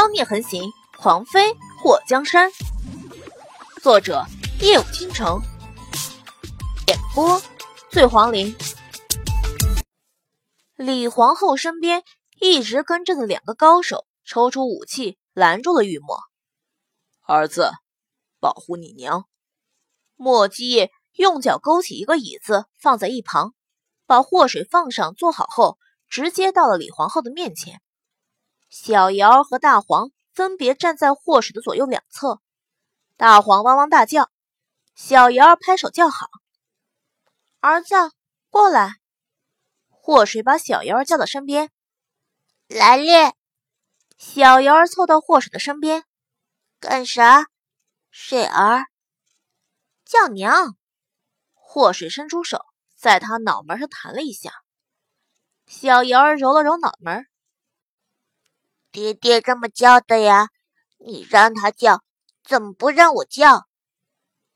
妖孽横行，狂妃祸江山。作者：夜舞倾城，演播：醉黄林。李皇后身边一直跟着的两个高手抽出武器拦住了玉墨。儿子，保护你娘。莫姬用脚勾起一个椅子放在一旁，把祸水放上坐好后，直接到了李皇后的面前。小瑶和大黄分别站在祸水的左右两侧，大黄汪汪大叫，小瑶拍手叫好。儿子，过来！祸水把小瑶叫到身边，来了。小瑶凑到祸水的身边，干啥？水儿叫娘。祸水伸出手，在他脑门上弹了一下。小瑶揉了揉脑门。爹爹这么叫的呀，你让他叫，怎么不让我叫？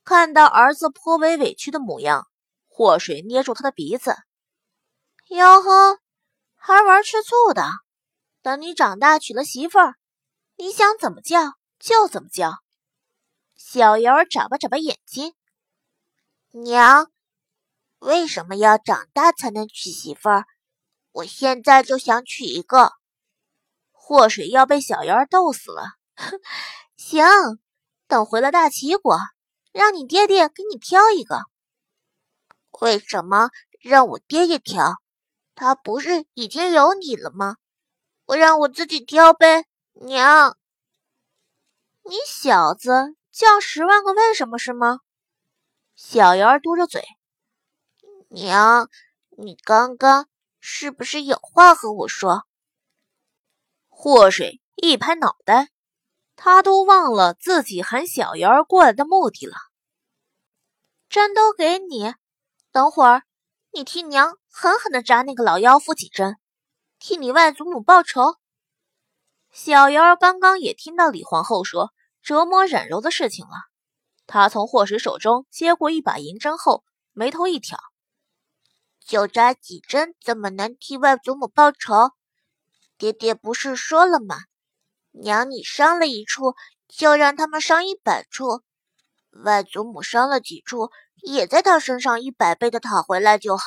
看到儿子颇为委屈的模样，祸水捏住他的鼻子：“哟呵，还玩吃醋的？等你长大娶了媳妇儿，你想怎么叫就怎么叫。”小瑶眨巴眨巴眼睛：“娘，为什么要长大才能娶媳妇儿？我现在就想娶一个。”祸水要被小瑶逗死了。行，等回了大齐国，让你爹爹给你挑一个。为什么让我爹爹挑？他不是已经有你了吗？我让我自己挑呗。娘，你小子叫十万个为什么是吗？小瑶嘟着嘴。娘，你刚刚是不是有话和我说？祸水一拍脑袋，他都忘了自己喊小瑶儿过来的目的了。针都给你，等会儿你替娘狠狠的扎那个老妖妇几针，替你外祖母报仇。小瑶儿刚刚也听到李皇后说折磨冉柔的事情了，她从祸水手中接过一把银针后，眉头一挑：“就扎几针，怎么能替外祖母报仇？”爹爹不是说了吗？娘，你伤了一处，就让他们伤一百处。外祖母伤了几处，也在他身上一百倍的讨回来就好。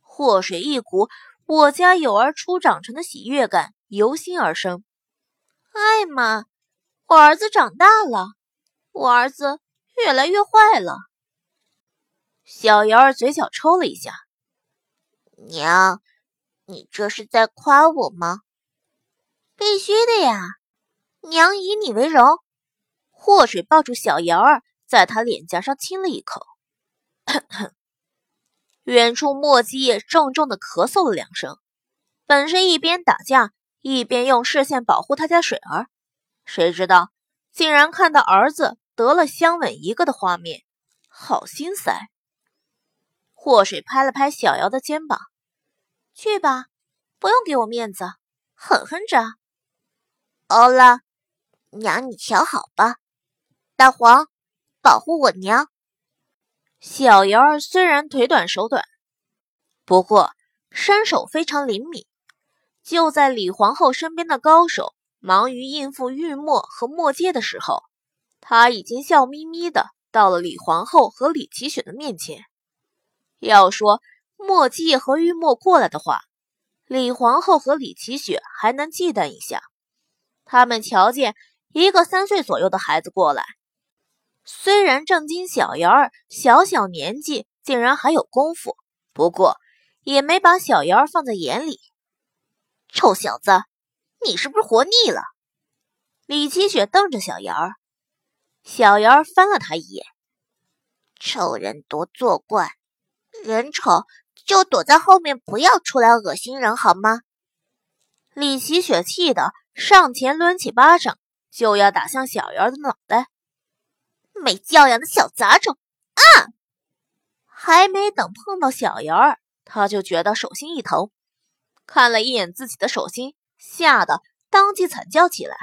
祸水一股我家有儿初长成的喜悦感由心而生。哎妈，我儿子长大了，我儿子越来越坏了。小瑶儿嘴角抽了一下，娘。你这是在夸我吗？必须的呀！娘以你为荣。祸水抱住小瑶儿，在他脸颊上亲了一口。远处莫基业重重的咳嗽了两声，本是一边打架一边用视线保护他家水儿，谁知道竟然看到儿子得了香吻一个的画面，好心塞。祸水拍了拍小瑶的肩膀。去吧，不用给我面子，狠狠扎。欧了，娘你瞧好吧。大黄，保护我娘。小瑶儿虽然腿短手短，不过身手非常灵敏。就在李皇后身边的高手忙于应付玉墨和墨阶的时候，他已经笑眯眯的到了李皇后和李奇雪的面前。要说。莫季和玉墨过来的话，李皇后和李奇雪还能忌惮一下。他们瞧见一个三岁左右的孩子过来，虽然正经小瑶儿小小年纪竟然还有功夫，不过也没把小瑶儿放在眼里。臭小子，你是不是活腻了？李奇雪瞪着小瑶儿，小瑶儿翻了他一眼：“丑人多作怪，人丑。”就躲在后面，不要出来恶心人，好吗？李奇雪气得上前抡起巴掌，就要打向小瑶的脑袋。没教养的小杂种！啊！还没等碰到小瑶儿，他就觉得手心一疼，看了一眼自己的手心，吓得当即惨叫起来。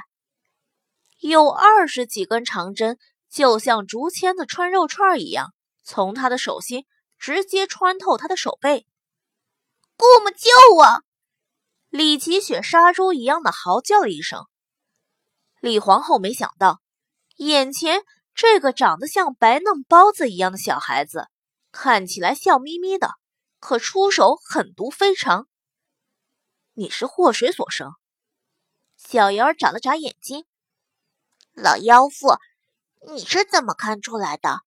有二十几根长针，就像竹签子穿肉串一样，从他的手心。直接穿透他的手背，姑母救我！李奇雪杀猪一样的嚎叫了一声，李皇后没想到，眼前这个长得像白嫩包子一样的小孩子，看起来笑眯眯的，可出手狠毒非常。你是祸水所生？小瑶儿眨了眨眼睛。老妖妇，你是怎么看出来的？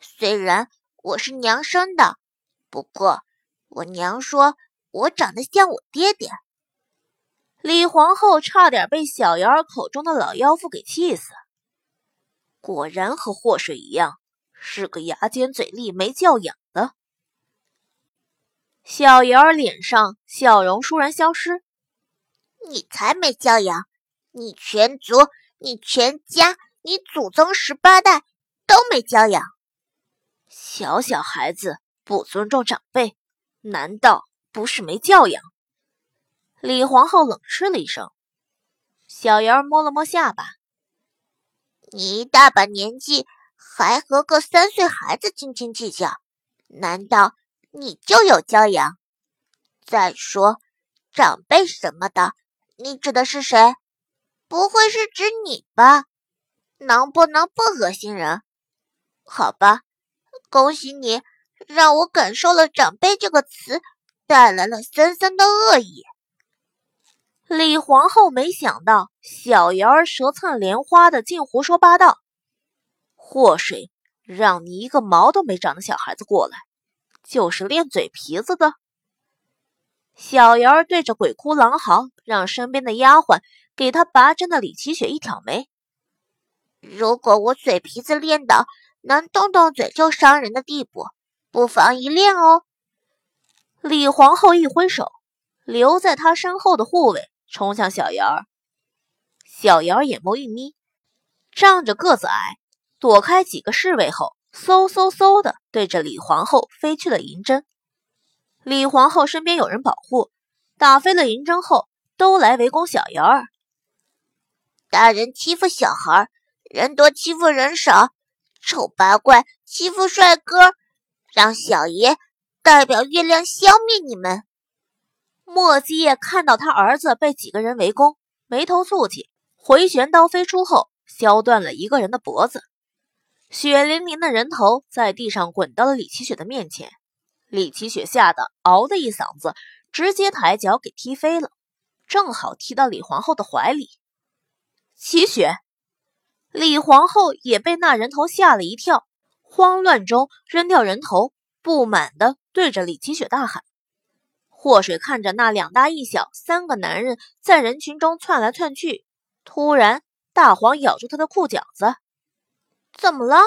虽然我是娘生的，不过我娘说我长得像我爹爹。李皇后差点被小瑶儿口中的老妖妇给气死。果然和祸水一样，是个牙尖嘴利、没教养的。小瑶儿脸上笑容倏然消失。你才没教养！你全族、你全家、你祖宗十八代都没教养。小小孩子不尊重长辈，难道不是没教养？李皇后冷嗤了一声，小瑶儿摸了摸下巴：“你一大把年纪，还和个三岁孩子斤斤计较，难道你就有教养？再说，长辈什么的，你指的是谁？不会是指你吧？能不能不恶心人？好吧，恭喜你，让我感受了‘长辈’这个词带来了森森的恶意。”李皇后没想到小瑶儿舌灿莲花的，竟胡说八道。祸水让你一个毛都没长的小孩子过来，就是练嘴皮子的。小瑶儿对着鬼哭狼嚎，让身边的丫鬟给他拔针的李奇雪一挑眉：“如果我嘴皮子练到能动动嘴就伤人的地步，不妨一练哦。”李皇后一挥手，留在她身后的护卫。冲向小瑶儿，小瑶儿眼眸一眯，仗着个子矮，躲开几个侍卫后，嗖嗖嗖的对着李皇后飞去了银针。李皇后身边有人保护，打飞了银针后，都来围攻小瑶儿。大人欺负小孩，人多欺负人少，丑八怪欺负帅哥，让小爷代表月亮消灭你们。莫基叶看到他儿子被几个人围攻，眉头蹙起，回旋刀飞出后，削断了一个人的脖子。血淋淋的人头在地上滚到了李奇雪的面前，李奇雪吓得嗷的一嗓子，直接抬脚给踢飞了，正好踢到李皇后的怀里。奇雪，李皇后也被那人头吓了一跳，慌乱中扔掉人头，不满的对着李奇雪大喊。祸水看着那两大一小三个男人在人群中窜来窜去，突然大黄咬住他的裤脚子，怎么了？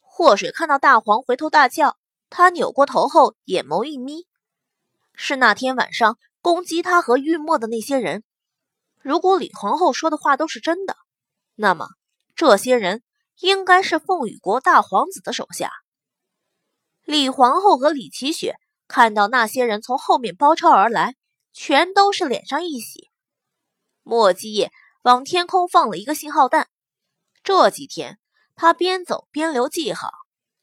祸水看到大黄回头大叫，他扭过头后眼眸一眯，是那天晚上攻击他和玉墨的那些人。如果李皇后说的话都是真的，那么这些人应该是凤羽国大皇子的手下。李皇后和李奇雪。看到那些人从后面包抄而来，全都是脸上一喜。莫基叶往天空放了一个信号弹。这几天他边走边留记号，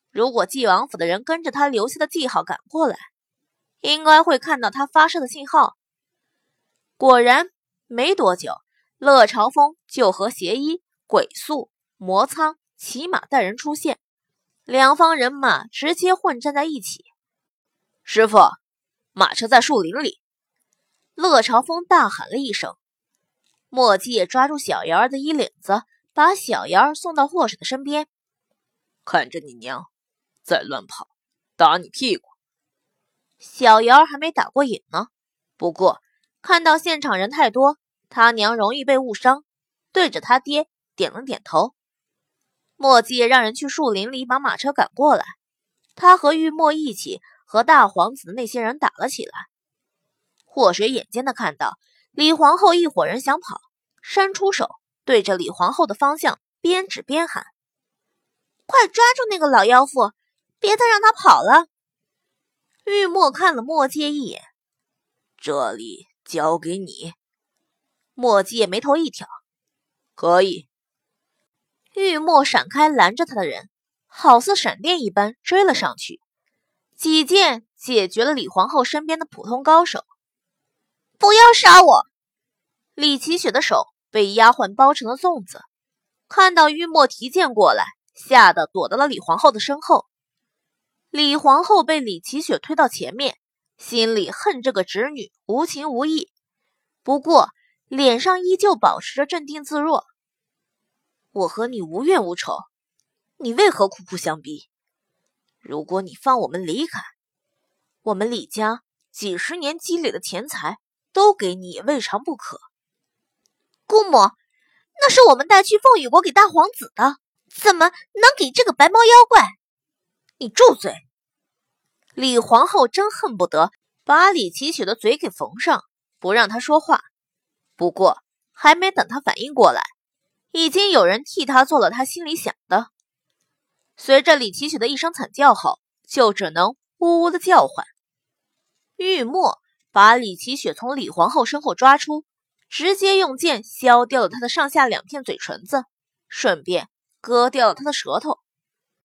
如果纪王府的人跟着他留下的记号赶过来，应该会看到他发射的信号。果然，没多久，乐朝风就和邪医、鬼宿、魔苍骑马带人出现，两方人马直接混战在一起。师傅，马车在树林里。乐朝风大喊了一声。墨迹也抓住小瑶儿的衣领子，把小瑶儿送到霍水的身边。看着你娘，再乱跑，打你屁股。小瑶儿还没打过瘾呢，不过看到现场人太多，他娘容易被误伤，对着他爹点了点头。墨迹让人去树林里把马车赶过来，他和玉墨一起。和大皇子的那些人打了起来。祸水眼尖的看到李皇后一伙人想跑，伸出手对着李皇后的方向边指边喊：“快抓住那个老妖妇，别再让他跑了！”玉墨看了墨界一眼：“这里交给你。”墨界眉头一挑：“可以。”玉墨闪开拦着他的人，好似闪电一般追了上去。几剑解决了李皇后身边的普通高手。不要杀我！李奇雪的手被丫鬟包成了粽子。看到玉墨提剑过来，吓得躲到了李皇后的身后。李皇后被李奇雪推到前面，心里恨这个侄女无情无义，不过脸上依旧保持着镇定自若。我和你无怨无仇，你为何苦苦相逼？如果你放我们离开，我们李家几十年积累的钱财都给你，也未尝不可。姑母，那是我们带去凤羽国给大皇子的，怎么能给这个白毛妖怪？你住嘴！李皇后真恨不得把李奇雪的嘴给缝上，不让她说话。不过还没等她反应过来，已经有人替他做了他心里想的。随着李奇雪的一声惨叫后，就只能呜呜的叫唤。玉墨把李奇雪从李皇后身后抓出，直接用剑削掉了她的上下两片嘴唇子，顺便割掉了她的舌头。